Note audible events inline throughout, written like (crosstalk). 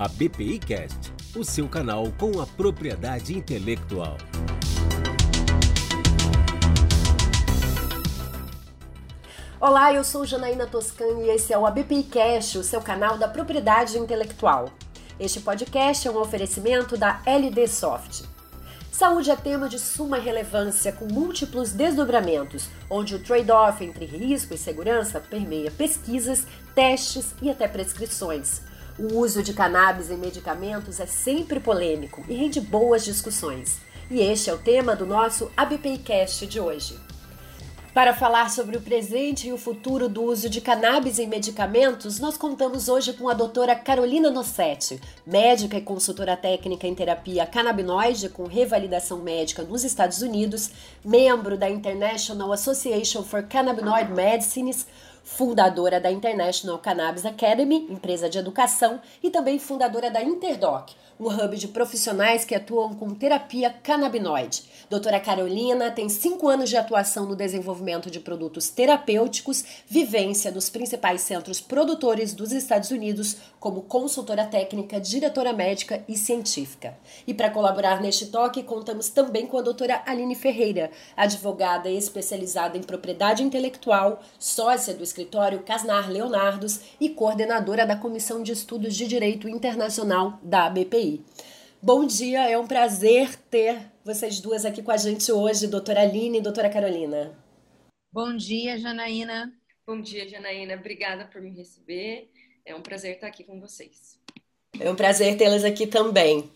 A BPI Cast, o seu canal com a propriedade intelectual. Olá, eu sou Janaína Toscani e esse é o ABPI Cast, o seu canal da propriedade intelectual. Este podcast é um oferecimento da LD Soft. Saúde é tema de suma relevância com múltiplos desdobramentos, onde o trade-off entre risco e segurança permeia pesquisas, testes e até prescrições. O uso de cannabis em medicamentos é sempre polêmico e rende boas discussões. E este é o tema do nosso ABPI Cast de hoje. Para falar sobre o presente e o futuro do uso de cannabis em medicamentos, nós contamos hoje com a doutora Carolina Nossetti, médica e consultora técnica em terapia canabinoide com revalidação médica nos Estados Unidos, membro da International Association for Cannabinoid Medicines, fundadora da International Cannabis Academy, empresa de educação, e também fundadora da Interdoc, um hub de profissionais que atuam com terapia canabinoide. Doutora Carolina tem cinco anos de atuação no desenvolvimento de produtos terapêuticos, vivência nos principais centros produtores dos Estados Unidos, como consultora técnica, diretora médica e científica. E para colaborar neste toque, contamos também com a doutora Aline Ferreira, advogada especializada em propriedade intelectual, sócia do escritório Casnar Leonardos e coordenadora da Comissão de Estudos de Direito Internacional da BPI. Bom dia, é um prazer ter vocês duas aqui com a gente hoje, doutora Aline e doutora Carolina. Bom dia, Janaína. Bom dia, Janaína. Obrigada por me receber. É um prazer estar aqui com vocês. É um prazer tê-las aqui também.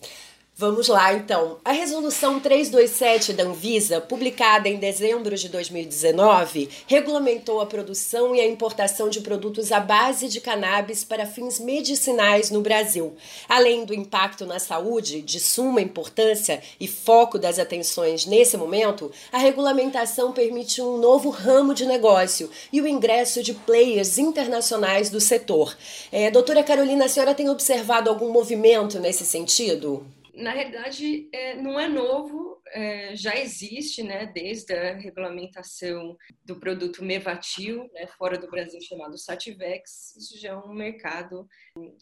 Vamos lá, então. A Resolução 327 da Anvisa, publicada em dezembro de 2019, regulamentou a produção e a importação de produtos à base de cannabis para fins medicinais no Brasil. Além do impacto na saúde, de suma importância e foco das atenções nesse momento, a regulamentação permite um novo ramo de negócio e o ingresso de players internacionais do setor. É, doutora Carolina, a senhora tem observado algum movimento nesse sentido? Na realidade, é, não é novo, é, já existe, né, desde a regulamentação do produto Mevatil, né, fora do Brasil chamado Sativex, isso já é um mercado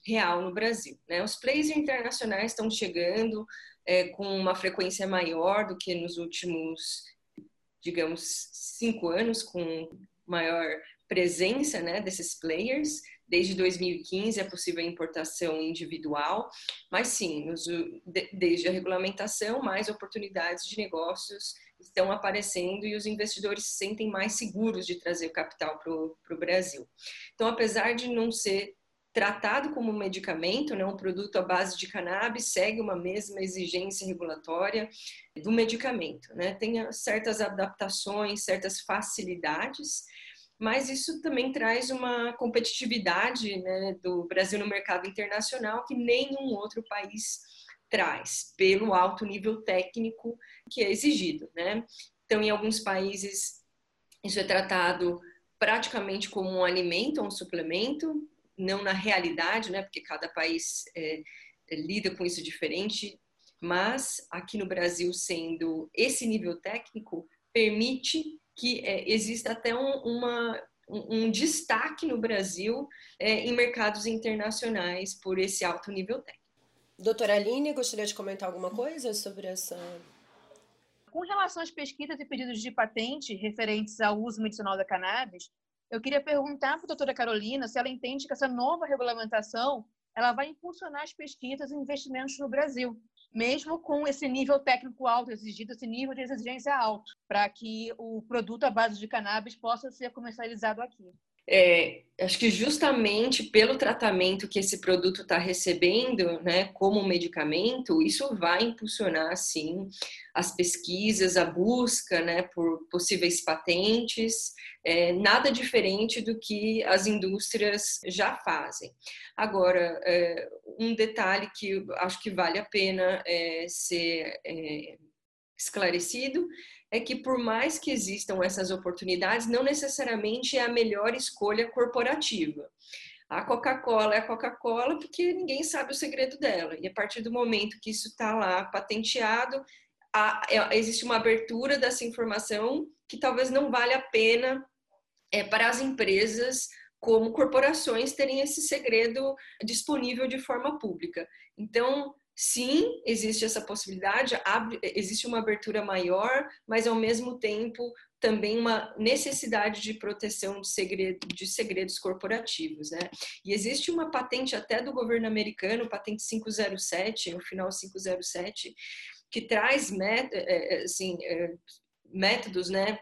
real no Brasil. Né? Os players internacionais estão chegando é, com uma frequência maior do que nos últimos, digamos, cinco anos, com maior presença né, desses players. Desde 2015 é possível a importação individual, mas sim, desde a regulamentação, mais oportunidades de negócios estão aparecendo e os investidores se sentem mais seguros de trazer o capital para o Brasil. Então, apesar de não ser tratado como um medicamento, né, um produto à base de cannabis, segue uma mesma exigência regulatória do medicamento. Né? Tem certas adaptações, certas facilidades, mas isso também traz uma competitividade né, do Brasil no mercado internacional que nenhum outro país traz, pelo alto nível técnico que é exigido. Né? Então, em alguns países, isso é tratado praticamente como um alimento, um suplemento, não na realidade, né, porque cada país é, lida com isso diferente, mas aqui no Brasil, sendo esse nível técnico, permite que é, exista até um, uma, um, um, destaque no Brasil é, em mercados internacionais por esse alto nível técnico. Doutora Aline, gostaria de comentar alguma coisa sobre essa. Com relação às pesquisas e pedidos de patente referentes ao uso medicinal da cannabis, eu queria perguntar para a doutora Carolina se ela entende que essa nova regulamentação ela vai impulsionar as pesquisas e investimentos no Brasil mesmo com esse nível técnico alto exigido, esse nível de exigência alto, para que o produto à base de cannabis possa ser comercializado aqui. É, acho que justamente pelo tratamento que esse produto está recebendo, né, como medicamento, isso vai impulsionar, sim, as pesquisas, a busca, né, por possíveis patentes, é, nada diferente do que as indústrias já fazem. Agora, é, um detalhe que acho que vale a pena é, ser é, esclarecido é que por mais que existam essas oportunidades, não necessariamente é a melhor escolha corporativa. A Coca-Cola é a Coca-Cola porque ninguém sabe o segredo dela. E a partir do momento que isso está lá patenteado, é, existe uma abertura dessa informação que talvez não vale a pena é, para as empresas como corporações terem esse segredo disponível de forma pública. Então, sim, existe essa possibilidade, abre, existe uma abertura maior, mas ao mesmo tempo também uma necessidade de proteção de, segredo, de segredos corporativos, né? E existe uma patente até do governo americano, patente 507, no final 507, que traz met, é, é, assim, é, métodos, né,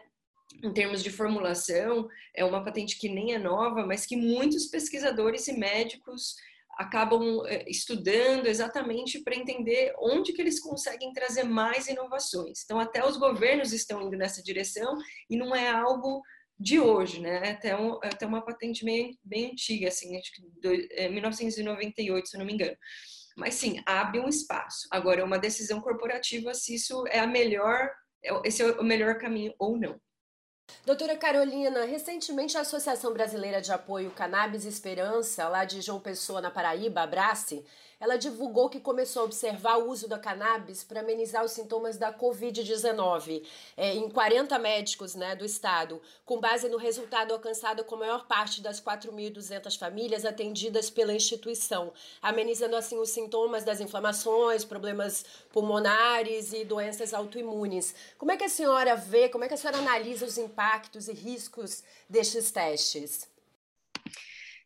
em termos de formulação, é uma patente que nem é nova, mas que muitos pesquisadores e médicos acabam é, estudando exatamente para entender onde que eles conseguem trazer mais inovações. Então, até os governos estão indo nessa direção e não é algo de hoje, né? Até, um, até uma patente bem, bem antiga, assim, acho que do, é, 1998, se não me engano. Mas sim, abre um espaço. Agora, uma decisão corporativa, se isso é a melhor, é esse é o melhor caminho ou não. Doutora Carolina, recentemente a Associação Brasileira de Apoio Cannabis Esperança, lá de João Pessoa, na Paraíba, Abrace, ela divulgou que começou a observar o uso da cannabis para amenizar os sintomas da Covid-19 é, em 40 médicos né, do estado, com base no resultado alcançado com a maior parte das 4.200 famílias atendidas pela instituição, amenizando assim os sintomas das inflamações, problemas pulmonares e doenças autoimunes. Como é que a senhora vê, como é que a senhora analisa os impactos e riscos destes testes?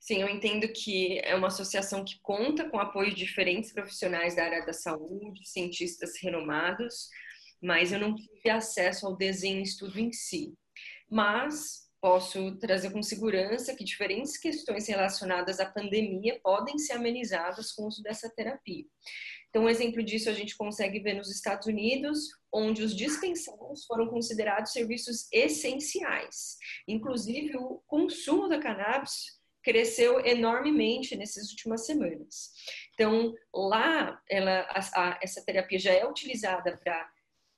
Sim, eu entendo que é uma associação que conta com apoio de diferentes profissionais da área da saúde, cientistas renomados, mas eu não tive acesso ao desenho e estudo em si. Mas posso trazer com segurança que diferentes questões relacionadas à pandemia podem ser amenizadas com o uso dessa terapia. Então, um exemplo disso a gente consegue ver nos Estados Unidos, onde os dispensários foram considerados serviços essenciais. Inclusive, o consumo da cannabis cresceu enormemente nessas últimas semanas. Então, lá, ela, a, a, essa terapia já é utilizada para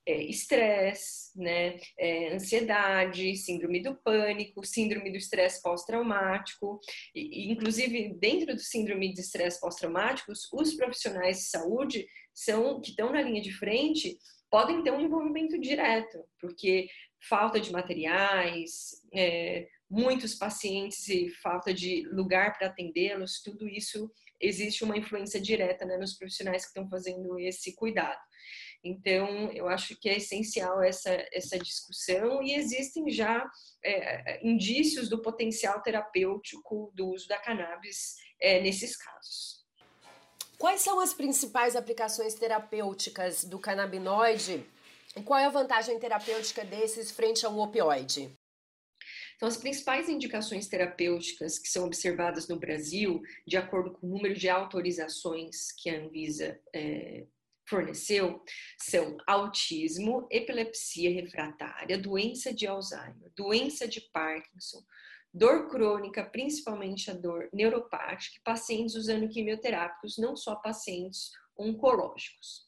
é, estresse, né, é, ansiedade, síndrome do pânico, síndrome do estresse pós-traumático, e, inclusive dentro do síndrome de estresse pós-traumático, os profissionais de saúde são que estão na linha de frente podem ter um envolvimento direto, porque falta de materiais, é, muitos pacientes e falta de lugar para atendê-los, tudo isso existe uma influência direta né, nos profissionais que estão fazendo esse cuidado. Então, eu acho que é essencial essa, essa discussão e existem já é, indícios do potencial terapêutico do uso da cannabis é, nesses casos. Quais são as principais aplicações terapêuticas do canabinoide e qual é a vantagem terapêutica desses frente ao opioide? Então, as principais indicações terapêuticas que são observadas no Brasil, de acordo com o número de autorizações que a Anvisa é, forneceu, são autismo, epilepsia refratária, doença de Alzheimer, doença de Parkinson, dor crônica, principalmente a dor neuropática, pacientes usando quimioterápicos, não só pacientes oncológicos.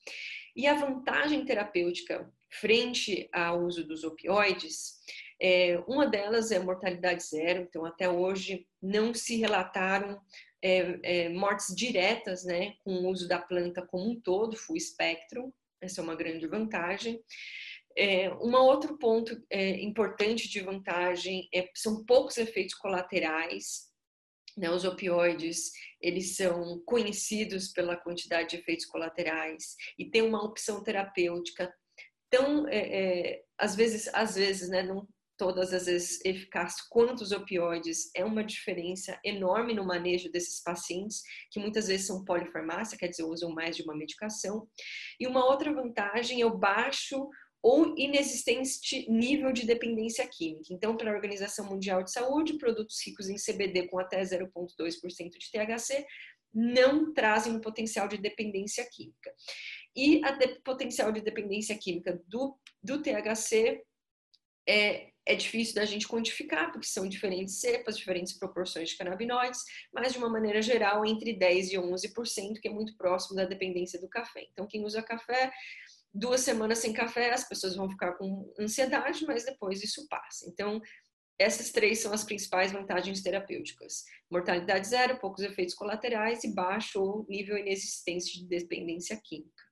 E a vantagem terapêutica frente ao uso dos opioides é, uma delas é mortalidade zero, então até hoje não se relataram é, é, mortes diretas né, com o uso da planta como um todo, full spectrum, essa é uma grande vantagem. É, um outro ponto é, importante de vantagem é, são poucos efeitos colaterais. Né, os opioides, eles são conhecidos pela quantidade de efeitos colaterais e tem uma opção terapêutica tão, é, é, às vezes, às vezes, né, não, todas as vezes eficaz quanto os opioides é uma diferença enorme no manejo desses pacientes, que muitas vezes são polifarmácia, quer dizer, usam mais de uma medicação. E uma outra vantagem é o baixo ou inexistente nível de dependência química. Então, para a Organização Mundial de Saúde, produtos ricos em CBD com até 0,2% de THC não trazem um potencial de dependência química. E de, potencial de dependência química do, do THC é, é difícil da gente quantificar, porque são diferentes cepas, diferentes proporções de canabinoides, mas de uma maneira geral, entre 10% e 11%, que é muito próximo da dependência do café. Então, quem usa café, duas semanas sem café, as pessoas vão ficar com ansiedade, mas depois isso passa. Então, essas três são as principais vantagens terapêuticas: mortalidade zero, poucos efeitos colaterais e baixo ou nível inexistente de dependência química.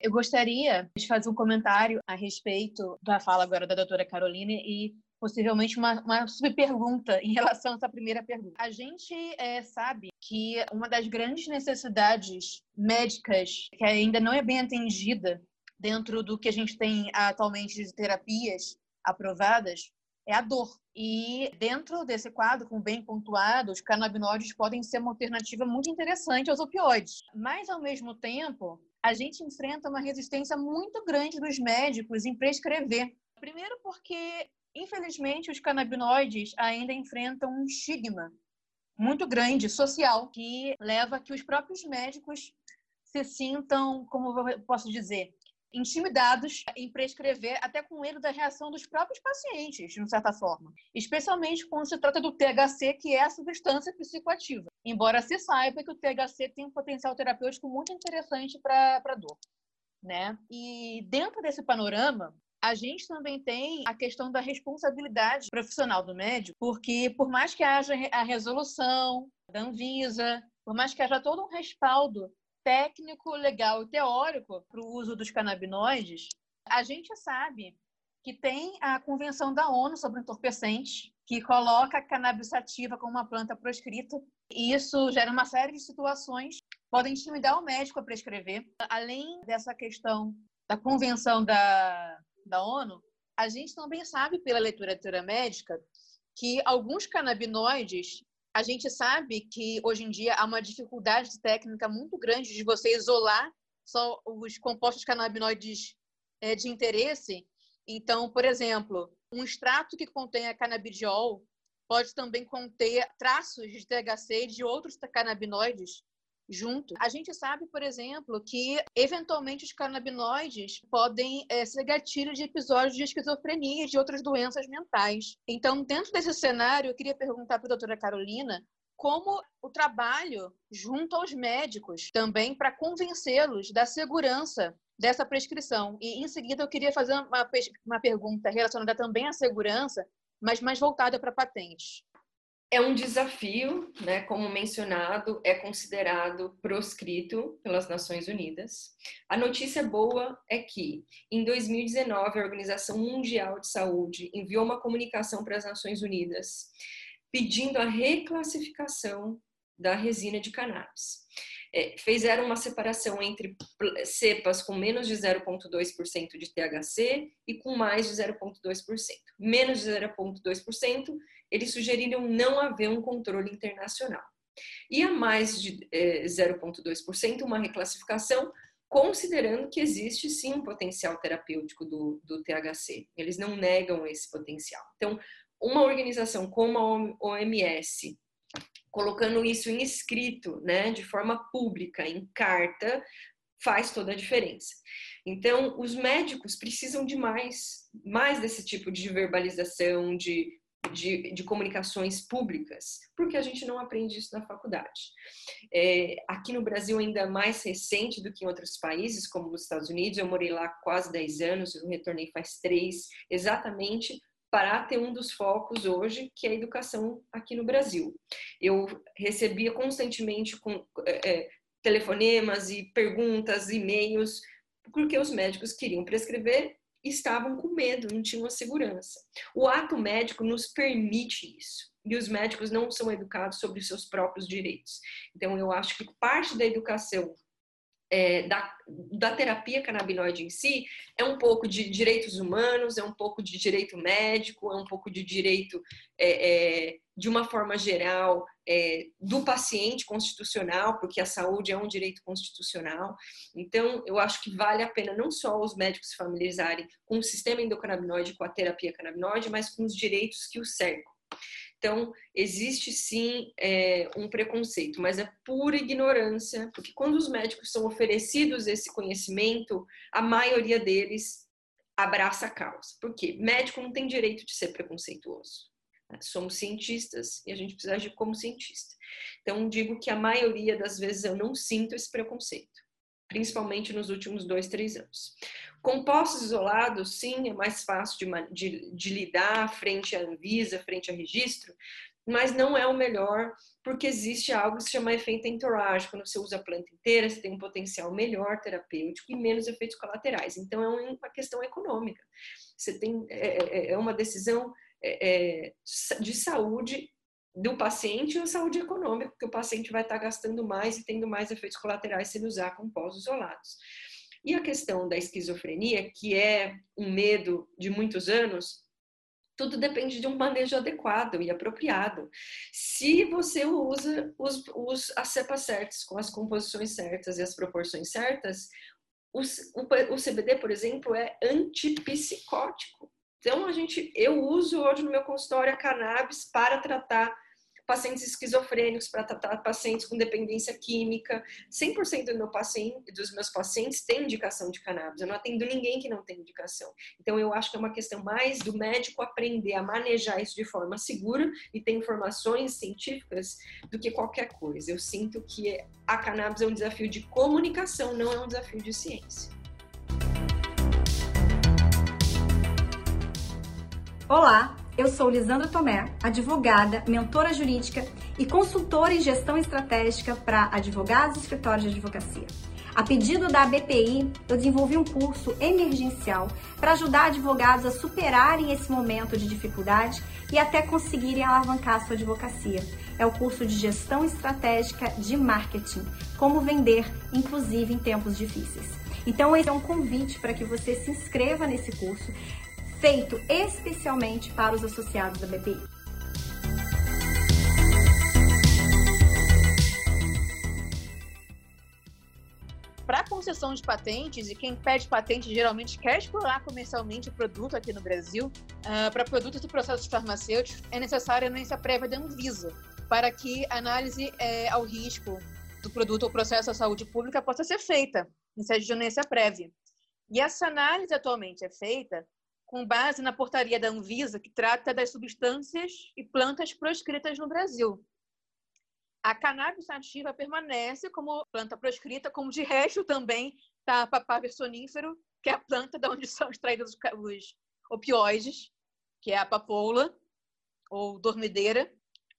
Eu gostaria de fazer um comentário a respeito da fala agora da doutora Carolina e possivelmente uma, uma subpergunta em relação a essa primeira pergunta. A gente é, sabe que uma das grandes necessidades médicas que ainda não é bem atendida dentro do que a gente tem atualmente de terapias aprovadas é a dor. E dentro desse quadro, com bem pontuado, os canabinoides podem ser uma alternativa muito interessante aos opioides. Mas, ao mesmo tempo, a gente enfrenta uma resistência muito grande dos médicos em prescrever. Primeiro porque, infelizmente, os canabinoides ainda enfrentam um estigma muito grande social que leva a que os próprios médicos se sintam, como eu posso dizer, intimidados em prescrever, até com medo da reação dos próprios pacientes, de certa forma. Especialmente quando se trata do THC, que é a substância psicoativa. Embora se saiba que o THC tem um potencial terapêutico muito interessante para a dor. Né? E dentro desse panorama, a gente também tem a questão da responsabilidade profissional do médico, porque por mais que haja a resolução da Anvisa, por mais que haja todo um respaldo técnico, legal e teórico para o uso dos canabinoides, a gente sabe que tem a Convenção da ONU sobre entorpecentes, que coloca a cannabis sativa como uma planta proscrita, e isso gera uma série de situações podem intimidar o médico a prescrever. Além dessa questão da Convenção da, da ONU, a gente também sabe, pela literatura médica, que alguns canabinoides a gente sabe que hoje em dia há uma dificuldade técnica muito grande de você isolar só os compostos canabinoides é, de interesse. Então, por exemplo, um extrato que contém a canabidiol pode também conter traços de THC de outros canabinoides junto. A gente sabe, por exemplo, que eventualmente os canabinoides podem é, ser gatilho de episódios de esquizofrenia e de outras doenças mentais. Então, dentro desse cenário, eu queria perguntar para a doutora Carolina como o trabalho junto aos médicos também para convencê-los da segurança dessa prescrição. E em seguida eu queria fazer uma, uma pergunta relacionada também à segurança, mas mais voltada para patentes. É um desafio, né? Como mencionado, é considerado proscrito pelas Nações Unidas. A notícia boa é que, em 2019, a Organização Mundial de Saúde enviou uma comunicação para as Nações Unidas pedindo a reclassificação da resina de cannabis. É, fizeram uma separação entre cepas com menos de 0,2% de THC e com mais de 0,2%. Menos de 0,2% eles sugeriram não haver um controle internacional. E a mais de é, 0,2%, uma reclassificação, considerando que existe sim um potencial terapêutico do, do THC. Eles não negam esse potencial. Então, uma organização como a OMS, colocando isso em escrito, né, de forma pública, em carta, faz toda a diferença. Então, os médicos precisam de mais, mais desse tipo de verbalização, de de, de, comunicações públicas, porque a gente não aprende isso na faculdade. É, aqui no Brasil, ainda mais recente do que em outros países, como nos Estados Unidos, eu morei lá quase 10 anos, eu retornei faz três, exatamente para ter um dos focos hoje, que é a educação aqui no Brasil. Eu recebia constantemente com, é, é telefonemas e perguntas, e-mails, porque os médicos queriam prescrever estavam com medo, não tinham a segurança. O ato médico nos permite isso. E os médicos não são educados sobre os seus próprios direitos. Então, eu acho que parte da educação é, da, da terapia canabinoide em si é um pouco de direitos humanos, é um pouco de direito médico, é um pouco de direito, é, é, de uma forma geral, é, do paciente constitucional, porque a saúde é um direito constitucional. Então, eu acho que vale a pena não só os médicos se familiarizarem com o sistema endocannabinoide, com a terapia canabinoide, mas com os direitos que o cercam. Então, existe sim é, um preconceito, mas é pura ignorância, porque quando os médicos são oferecidos esse conhecimento, a maioria deles abraça a causa. Por quê? Médico não tem direito de ser preconceituoso. Somos cientistas e a gente precisa agir como cientista. Então, digo que a maioria das vezes eu não sinto esse preconceito, principalmente nos últimos dois, três anos. Compostos isolados, sim, é mais fácil de, de, de lidar frente à Anvisa, frente a registro, mas não é o melhor, porque existe algo que se chama efeito entourage. Quando você usa a planta inteira, você tem um potencial melhor terapêutico e menos efeitos colaterais. Então, é uma questão econômica. Você tem, é, é, é uma decisão é, é de saúde do paciente ou saúde econômica, porque o paciente vai estar gastando mais e tendo mais efeitos colaterais se ele usar compostos isolados. E a questão da esquizofrenia, que é um medo de muitos anos, tudo depende de um manejo adequado e apropriado. Se você usa os, os, as cepas certas, com as composições certas e as proporções certas, o, o, o CBD, por exemplo, é antipsicótico. Então, a gente, eu uso hoje no meu consultório a cannabis para tratar pacientes esquizofrênicos, para tratar pacientes com dependência química. 100% do meu paciente, dos meus pacientes têm indicação de cannabis. Eu não atendo ninguém que não tem indicação. Então, eu acho que é uma questão mais do médico aprender a manejar isso de forma segura e ter informações científicas do que qualquer coisa. Eu sinto que a cannabis é um desafio de comunicação, não é um desafio de ciência. Olá, eu sou Lisandra Tomé, advogada, mentora jurídica e consultora em gestão estratégica para advogados e escritórios de advocacia. A pedido da BPI, eu desenvolvi um curso emergencial para ajudar advogados a superarem esse momento de dificuldade e até conseguirem alavancar sua advocacia. É o curso de gestão estratégica de marketing, como vender, inclusive em tempos difíceis. Então, esse é um convite para que você se inscreva nesse curso feito especialmente para os associados da BPI. Para concessão de patentes, e quem pede patente geralmente quer explorar comercialmente o produto aqui no Brasil, uh, para produtos e processos farmacêuticos, é necessária a anuência prévia da Anvisa, para que a análise é, ao risco do produto ou processo à saúde pública possa ser feita em sede de anuência prévia. E essa análise atualmente é feita com base na portaria da Anvisa, que trata das substâncias e plantas proscritas no Brasil. A cannabis sativa permanece como planta proscrita, como de resto também está a papaver sonífero, que é a planta de onde (laughs) são extraídos os opioides, que é a papoula ou dormideira.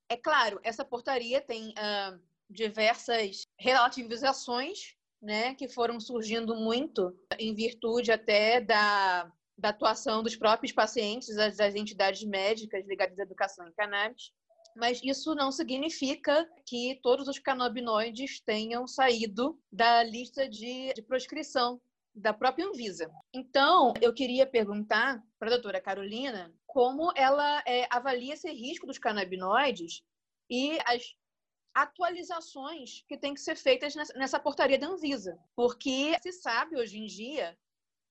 É claro, essa portaria tem uh, diversas relativizações né, que foram surgindo muito em virtude até da da atuação dos próprios pacientes, das, das entidades médicas ligadas à educação em cannabis, mas isso não significa que todos os canabinoides tenham saído da lista de, de proscrição da própria Anvisa. Então, eu queria perguntar para a doutora Carolina como ela é, avalia esse risco dos canabinoides e as atualizações que têm que ser feitas nessa, nessa portaria da Anvisa. Porque se sabe hoje em dia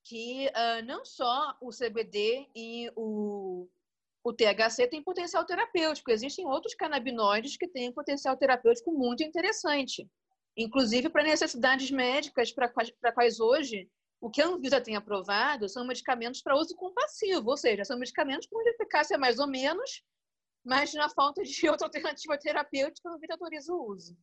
que uh, não só o CBD e o, o THC têm potencial terapêutico, existem outros canabinoides que têm potencial terapêutico muito interessante, inclusive para necessidades médicas para quais, quais hoje o que a Anvisa tem aprovado são medicamentos para uso compassivo, ou seja, são medicamentos com eficácia mais ou menos, mas na falta de (laughs) outra alternativa terapêutica, a Anvisa autoriza o uso.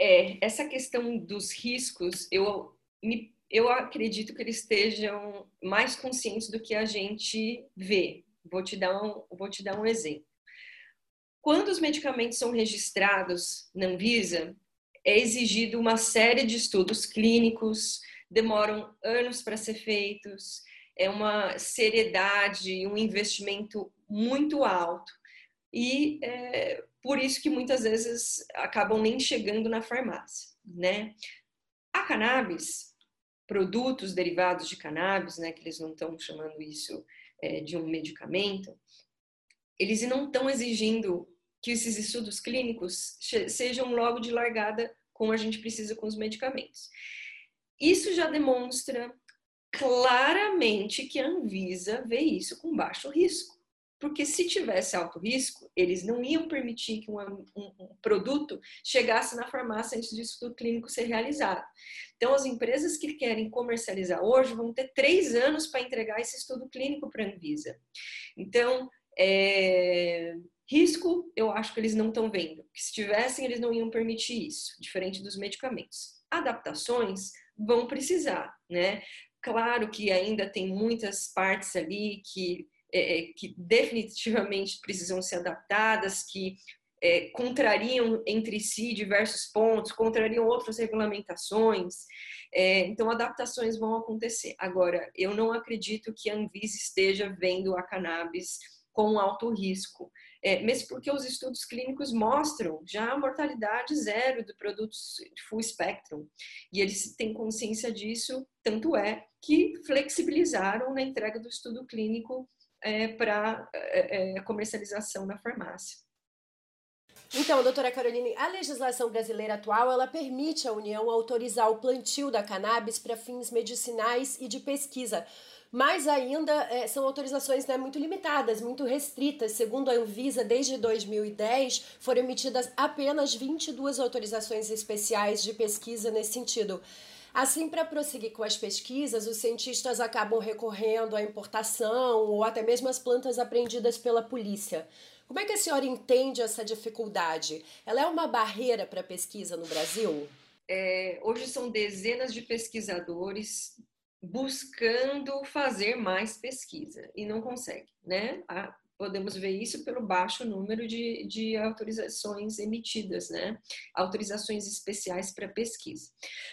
É, essa questão dos riscos, eu me eu acredito que eles estejam mais conscientes do que a gente vê. Vou te dar um, vou te dar um exemplo. Quando os medicamentos são registrados na Anvisa, é exigido uma série de estudos clínicos, demoram anos para ser feitos, é uma seriedade, um investimento muito alto. E é, por isso que muitas vezes acabam nem chegando na farmácia, né? A cannabis, produtos derivados de cannabis, né, que eles não estão chamando isso é, de um medicamento, eles não estão exigindo que esses estudos clínicos sejam logo de largada como a gente precisa com os medicamentos. Isso já demonstra claramente que a Anvisa vê isso com baixo risco. Porque se tivesse alto risco, eles não iam permitir que um, um, um, produto chegasse na farmácia antes do estudo clínico ser realizado. Então, as empresas que querem comercializar hoje vão ter três anos para entregar esse estudo clínico para a Anvisa. Então, é, risco, eu acho que eles não estão vendo. Que se tivessem, eles não iam permitir isso, diferente dos medicamentos. Adaptações vão precisar, né? Claro que ainda tem muitas partes ali que é, é, que definitivamente precisam ser adaptadas, que é, contrariam entre si diversos pontos, contrariam outras regulamentações. É, então, adaptações vão acontecer. Agora, eu não acredito que a Anvisa esteja vendo a cannabis com alto risco. É, mesmo porque os estudos clínicos mostram já a mortalidade zero de produtos full spectrum. E eles têm consciência disso, tanto é que flexibilizaram na entrega do estudo clínico é, para é, é, comercialização na farmácia. Então, doutora Caroline, a legislação brasileira atual ela permite à União autorizar o plantio da cannabis para fins medicinais e de pesquisa. Mas ainda é, são autorizações né, muito limitadas, muito restritas. Segundo a Anvisa, desde 2010 foram emitidas apenas 22 autorizações especiais de pesquisa nesse sentido. Assim, para prosseguir com as pesquisas, os cientistas acabam recorrendo à importação ou até mesmo às plantas apreendidas pela polícia. Como é que a senhora entende essa dificuldade? Ela é uma barreira para a pesquisa no Brasil? É, hoje são dezenas de pesquisadores buscando fazer mais pesquisa e não consegue, né? Podemos ver isso pelo baixo número de, de autorizações emitidas, né? Autorizações especiais para pesquisa.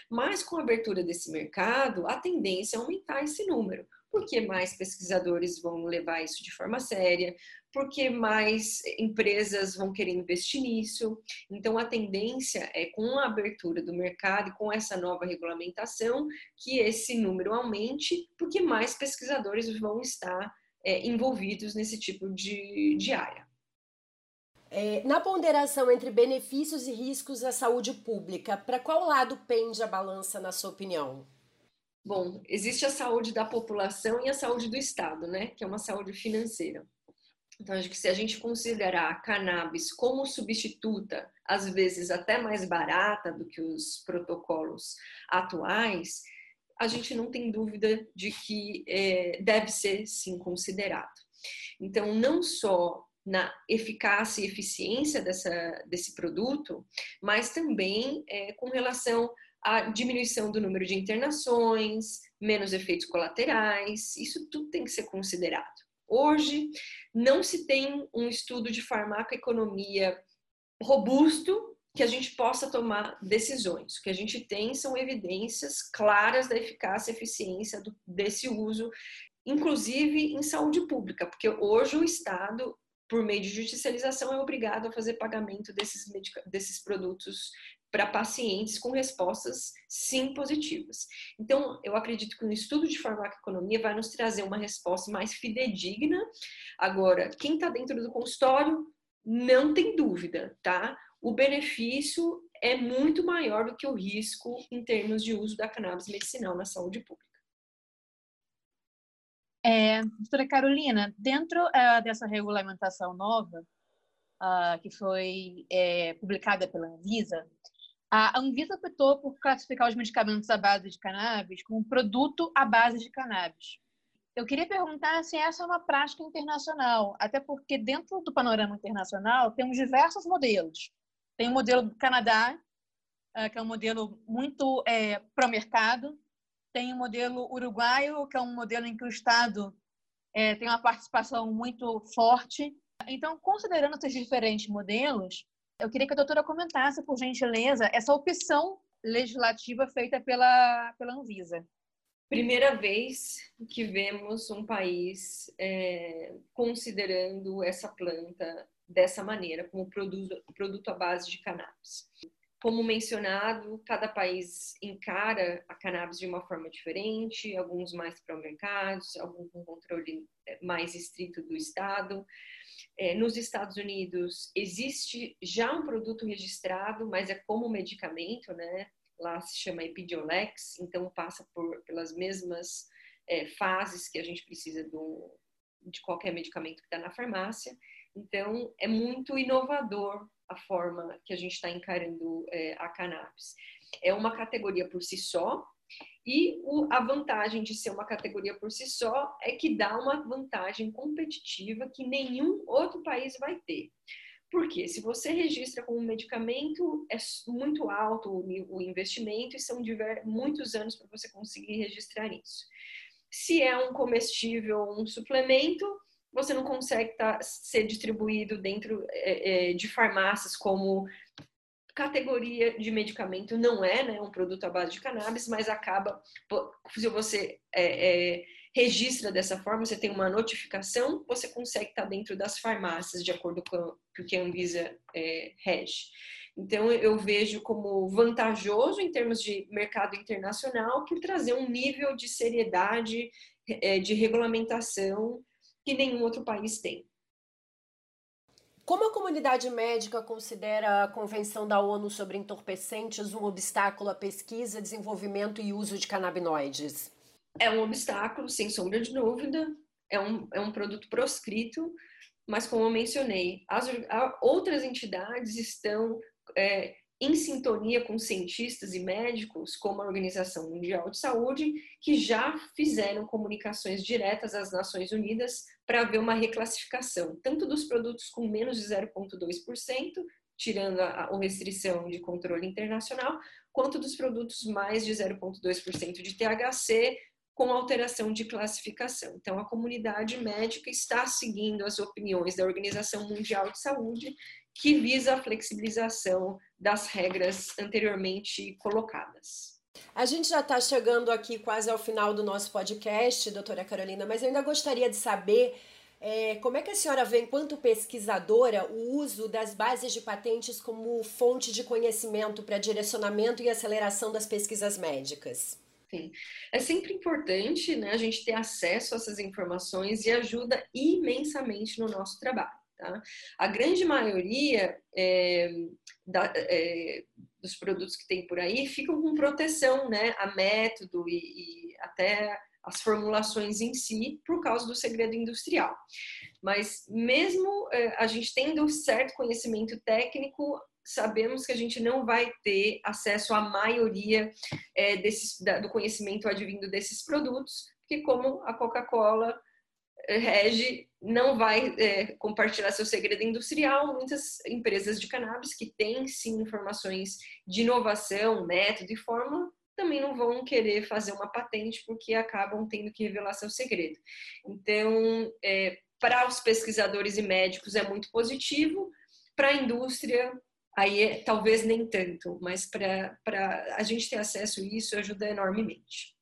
Mas com a abertura desse mercado, a tendência é aumentar esse número, porque mais pesquisadores vão levar isso de forma séria, porque mais empresas vão querer investir nisso. Então, a tendência é, com a abertura do mercado e com essa nova regulamentação, que esse número aumente, porque mais pesquisadores vão estar é, envolvidos nesse tipo de, de área. É, na ponderação entre benefícios e riscos à saúde pública, para qual lado pende a balança, na sua opinião? Bom, existe a saúde da população e a saúde do Estado, né? Que é uma saúde financeira. Então, acho que se a gente considerar a cannabis como substituta, às vezes até mais barata do que os protocolos atuais, a gente não tem dúvida de que é, deve ser sim considerado. Então, não só na eficácia e eficiência dessa, desse produto, mas também é, com relação à diminuição do número de internações, menos efeitos colaterais, isso tudo tem que ser considerado. Hoje, não se tem um estudo de farmacoeconomia robusto que a gente possa tomar decisões. O que a gente tem são evidências claras da eficácia e eficiência do, desse uso, inclusive em saúde pública, porque hoje o Estado por meio de judicialização, é obrigado a fazer pagamento desses, desses produtos para pacientes com respostas sim positivas. Então, eu acredito que o estudo de farmacoeconomia vai nos trazer uma resposta mais fidedigna. Agora, quem está dentro do consultório, não tem dúvida, tá? O benefício é muito maior do que o risco em termos de uso da cannabis medicinal na saúde pública. É, doutora Carolina, dentro uh, dessa regulamentação nova, uh, que foi é, publicada pela Anvisa, a Anvisa optou por classificar os medicamentos à base de cannabis como produto à base de cannabis. Eu queria perguntar se essa é uma prática internacional, até porque dentro do panorama internacional temos diversos modelos. Tem o modelo do Canadá, ah, que é um modelo muito é, pró-mercado. Tem o modelo uruguaio, que é um modelo em que o Estado é, tem uma participação muito forte. Então, considerando esses diferentes modelos, eu queria que a doutora comentasse, por gentileza, essa opção legislativa feita pela, pela Anvisa. Primeira vez que vemos um país é, considerando essa planta dessa maneira, como produto, produto à base de cannabis. Como mencionado, cada país encara a cannabis de uma forma diferente, alguns mais mercado, alguns com controle mais estrito do Estado. É, nos Estados Unidos existe já um produto registrado, mas é como medicamento, né? Lá se chama Epidiolex, então passa por, pelas mesmas é, fases que a gente precisa do, de qualquer medicamento que está na farmácia. Então é muito inovador a forma que a gente está encarando é, a cannabis. É uma categoria por si só, e o, a vantagem de ser uma categoria por si só é que dá uma vantagem competitiva que nenhum outro país vai ter. Porque se você registra como medicamento, é muito alto o, o investimento e são diver, muitos anos para você conseguir registrar isso. Se é um comestível, um suplemento, você não consegue tá, ser distribuído dentro é, é, de farmácias como categoria de medicamento não é né, um produto à base de cannabis, mas acaba, se você é, é, registra dessa forma, você tem uma notificação, você consegue estar dentro das farmácias, de acordo com o que a Anvisa é, rege. Então, eu vejo como vantajoso em termos de mercado internacional por trazer um nível de seriedade, é, de regulamentação que nenhum outro país tem. Como a comunidade médica considera a Convenção da ONU sobre entorpecentes um obstáculo à pesquisa, desenvolvimento e uso de canabinoides? É um obstáculo, sem sombra de dúvida. É um, é um produto proscrito, mas como eu mencionei, as outras entidades estão é, em sintonia com cientistas e médicos, como a Organização Mundial de Saúde, que já fizeram comunicações diretas às Nações Unidas para ver uma reclassificação, tanto dos produtos com menos de 0,2%, tirando a, a restrição de controle internacional, quanto dos produtos mais de 0,2% de THC, com alteração de classificação. Então, a comunidade médica está seguindo as opiniões da Organização Mundial de Saúde, que visa a flexibilização das regras anteriormente colocadas. A gente já está chegando aqui quase ao final do nosso podcast, doutora Carolina, mas eu ainda gostaria de saber é, como é que a senhora vê, enquanto pesquisadora, o uso das bases de patentes como fonte de conhecimento para direcionamento e aceleração das pesquisas médicas? Sim. É sempre importante né, a gente ter acesso a essas informações e ajuda imensamente no nosso trabalho. Tá? A grande maioria é, da, é, dos produtos que tem por aí ficam com proteção né, a método e, e até as formulações em si por causa do segredo industrial. Mas mesmo é, a gente tendo certo conhecimento técnico, sabemos que a gente não vai ter acesso à maioria é, desses, da, do conhecimento advindo desses produtos, porque como a Coca-Cola rege, não vai é, compartilhar seu segredo industrial. Muitas empresas de cannabis que têm sim informações de inovação, método e forma também não vão querer fazer uma patente porque acabam tendo que revelar seu segredo. Então, é, para os pesquisadores e médicos é muito positivo, para a indústria aí é, talvez nem tanto, mas para a gente ter acesso a isso ajuda enormemente.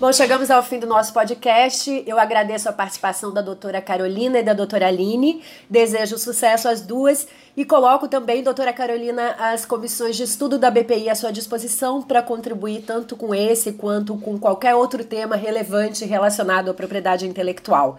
Bom, chegamos ao fim do nosso podcast. Eu agradeço a participação da doutora Carolina e da doutora Aline. Desejo sucesso às duas e coloco também, doutora Carolina, as comissões de estudo da BPI à sua disposição para contribuir tanto com esse quanto com qualquer outro tema relevante relacionado à propriedade intelectual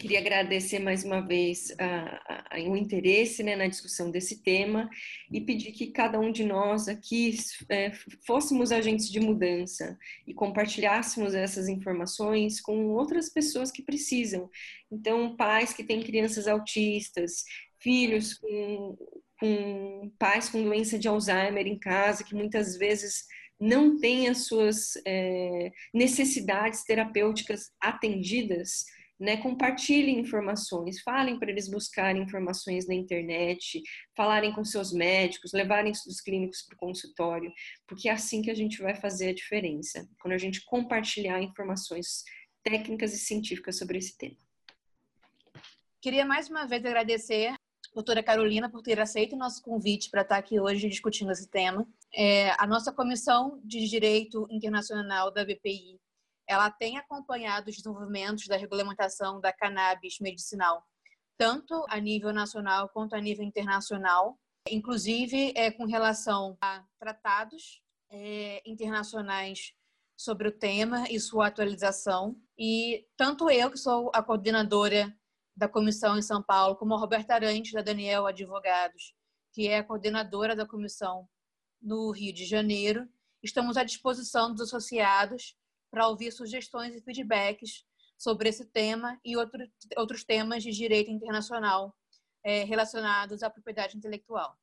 queria agradecer mais uma vez a, a, o interesse né, na discussão desse tema e pedir que cada um de nós aqui é, fôssemos agentes de mudança e compartilhássemos essas informações com outras pessoas que precisam. Então, pais que têm crianças autistas, filhos com, com pais com doença de Alzheimer em casa, que muitas vezes não têm as suas é, necessidades terapêuticas atendidas, né, compartilhem informações, falem para eles buscarem informações na internet, falarem com seus médicos, levarem estudos clínicos para o consultório, porque é assim que a gente vai fazer a diferença, quando a gente compartilhar informações técnicas e científicas sobre esse tema. Queria mais uma vez agradecer doutora Carolina por ter aceito o nosso convite para estar aqui hoje discutindo esse tema. É, a nossa Comissão de Direito Internacional da BPI ela tem acompanhado os desenvolvimentos da regulamentação da cannabis medicinal, tanto a nível nacional quanto a nível internacional, inclusive é, com relação a tratados é, internacionais sobre o tema e sua atualização. E tanto eu, que sou a coordenadora da comissão em São Paulo, como a Roberta Arantes, da Daniel Advogados, que é a coordenadora da comissão no Rio de Janeiro, estamos à disposição dos associados para ouvir sugestões e feedbacks sobre esse tema e outro, outros temas de direito internacional é, relacionados à propriedade intelectual.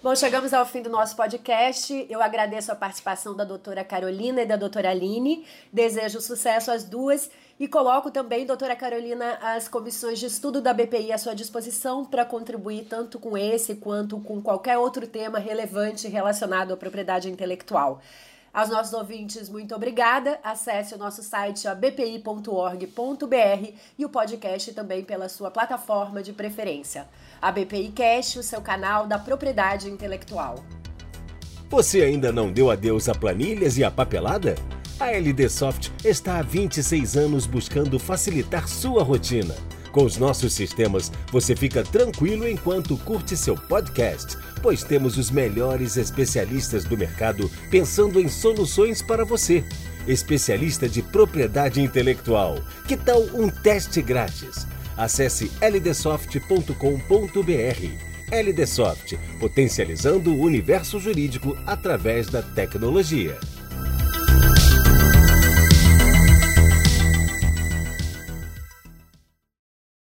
Bom, chegamos ao fim do nosso podcast. Eu agradeço a participação da doutora Carolina e da doutora Aline. Desejo sucesso às duas e coloco também, doutora Carolina, as comissões de estudo da BPI à sua disposição para contribuir tanto com esse quanto com qualquer outro tema relevante relacionado à propriedade intelectual. Aos nossos ouvintes, muito obrigada. Acesse o nosso site bpi.org.br e o podcast também pela sua plataforma de preferência. A BPI Cash, o seu canal da propriedade intelectual. Você ainda não deu adeus a planilhas e a papelada? A LD Soft está há 26 anos buscando facilitar sua rotina. Com os nossos sistemas, você fica tranquilo enquanto curte seu podcast, pois temos os melhores especialistas do mercado pensando em soluções para você. Especialista de propriedade intelectual. Que tal um teste grátis? Acesse ldsoft.com.br. LDsoft, potencializando o universo jurídico através da tecnologia.